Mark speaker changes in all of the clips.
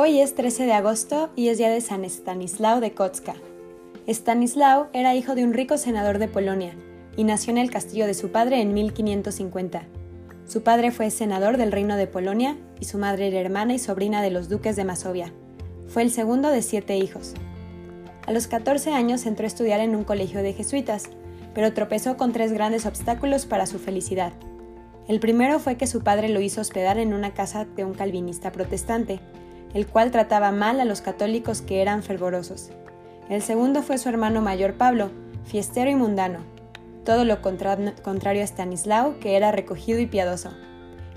Speaker 1: Hoy es 13 de agosto y es día de San Stanislao de Kotska. Stanislao era hijo de un rico senador de Polonia y nació en el castillo de su padre en 1550. Su padre fue senador del reino de Polonia y su madre era hermana y sobrina de los duques de Masovia. Fue el segundo de siete hijos. A los 14 años entró a estudiar en un colegio de jesuitas, pero tropezó con tres grandes obstáculos para su felicidad. El primero fue que su padre lo hizo hospedar en una casa de un calvinista protestante, el cual trataba mal a los católicos que eran fervorosos. El segundo fue su hermano mayor Pablo, fiestero y mundano, todo lo contrario a Stanislao, que era recogido y piadoso.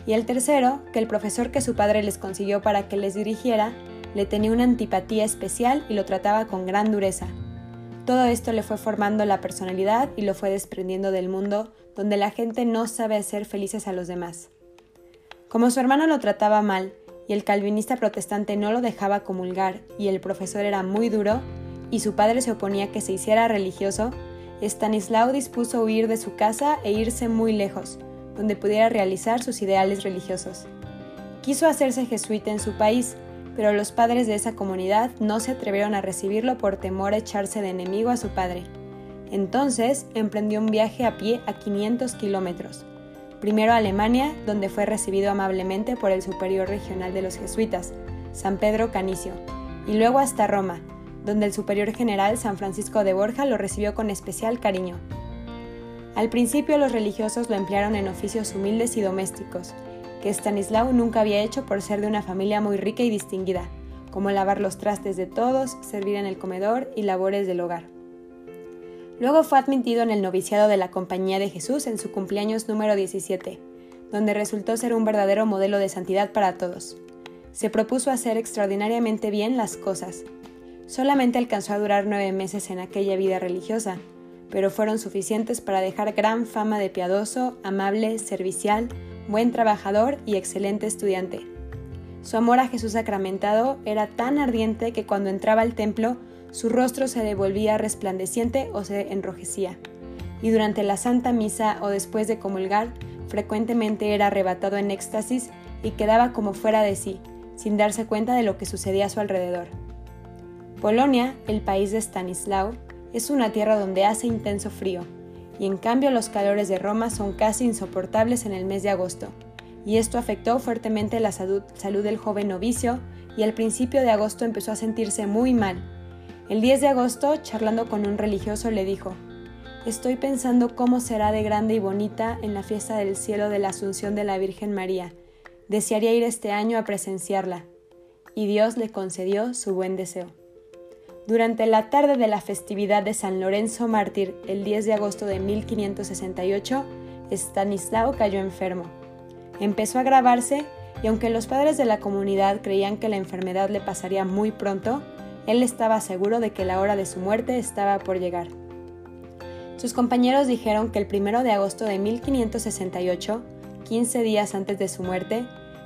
Speaker 1: Y el tercero, que el profesor que su padre les consiguió para que les dirigiera, le tenía una antipatía especial y lo trataba con gran dureza. Todo esto le fue formando la personalidad y lo fue desprendiendo del mundo donde la gente no sabe hacer felices a los demás. Como su hermano lo trataba mal y el calvinista protestante no lo dejaba comulgar y el profesor era muy duro y su padre se oponía que se hiciera religioso, Stanislao dispuso huir de su casa e irse muy lejos, donde pudiera realizar sus ideales religiosos. Quiso hacerse jesuita en su país, pero los padres de esa comunidad no se atrevieron a recibirlo por temor a echarse de enemigo a su padre. Entonces emprendió un viaje a pie a 500 kilómetros, primero a Alemania, donde fue recibido amablemente por el superior regional de los jesuitas, San Pedro Canicio, y luego hasta Roma, donde el superior general San Francisco de Borja lo recibió con especial cariño. Al principio los religiosos lo emplearon en oficios humildes y domésticos, que Stanislao nunca había hecho por ser de una familia muy rica y distinguida, como lavar los trastes de todos, servir en el comedor y labores del hogar. Luego fue admitido en el noviciado de la Compañía de Jesús en su cumpleaños número 17, donde resultó ser un verdadero modelo de santidad para todos. Se propuso hacer extraordinariamente bien las cosas. Solamente alcanzó a durar nueve meses en aquella vida religiosa, pero fueron suficientes para dejar gran fama de piadoso, amable, servicial, buen trabajador y excelente estudiante. Su amor a Jesús sacramentado era tan ardiente que cuando entraba al templo su rostro se devolvía resplandeciente o se enrojecía, y durante la Santa Misa o después de comulgar frecuentemente era arrebatado en éxtasis y quedaba como fuera de sí, sin darse cuenta de lo que sucedía a su alrededor. Polonia, el país de Stanislao, es una tierra donde hace intenso frío, y en cambio los calores de Roma son casi insoportables en el mes de agosto, y esto afectó fuertemente la salud, del joven novicio, y al principio de agosto empezó a sentirse muy mal. El 10 de agosto, charlando con un religioso, le dijo, Estoy pensando cómo será de grande y bonita en la fiesta del cielo de la Asunción de la Virgen María. Desearía ir este año a presenciarla. Y Dios le concedió su buen deseo. Durante la tarde de la festividad de San Lorenzo Mártir, el 10 de agosto de 1568, Stanislao cayó enfermo. Empezó a agravarse y aunque los padres de la comunidad creían que la enfermedad le pasaría muy pronto, él estaba seguro de que la hora de su muerte estaba por llegar. Sus compañeros dijeron que el 1 de agosto de 1568, 15 días antes de su muerte,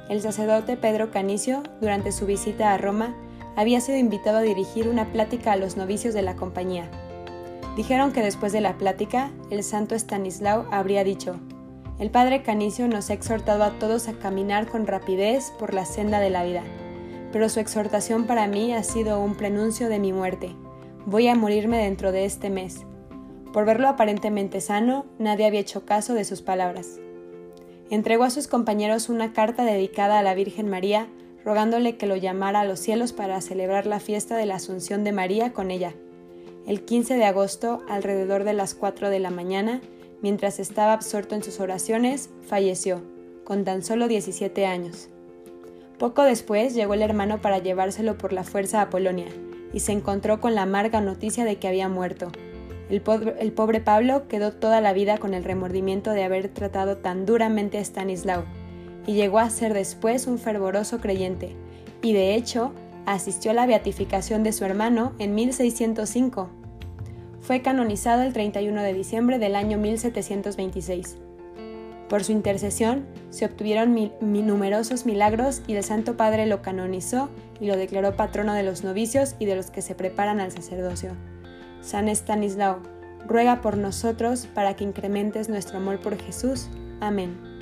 Speaker 1: el sacerdote Pedro Canicio, durante su visita a Roma, había sido invitado a dirigir una plática a los novicios de la compañía. Dijeron que después de la plática, el santo Stanislao habría dicho, el padre Canicio nos ha exhortado a todos a caminar con rapidez por la senda de la vida, pero su exhortación para mí ha sido un prenuncio de mi muerte. Voy a morirme dentro de este mes. Por verlo aparentemente sano, nadie había hecho caso de sus palabras. Entregó a sus compañeros una carta dedicada a la Virgen María, rogándole que lo llamara a los cielos para celebrar la fiesta de la Asunción de María con ella. El 15 de agosto, alrededor de las 4 de la mañana, mientras estaba absorto en sus oraciones, falleció, con tan solo 17 años. Poco después llegó el hermano para llevárselo por la fuerza a Polonia, y se encontró con la amarga noticia de que había muerto. El pobre, Pablo quedó toda la vida con el remordimiento de haber tratado tan duramente a Stanislao, y llegó a ser después un fervoroso creyente, y de hecho asistió a la beatificación de su hermano en 1605. Fue canonizado el 31 de diciembre del año 1726. Por su intercesión se obtuvieron numerosos milagros y el Santo Padre lo canonizó y lo declaró patrono de los novicios y de los que se preparan al sacerdocio. San Estanislao, ruega por nosotros para que incrementes nuestro amor por Jesús. Amén.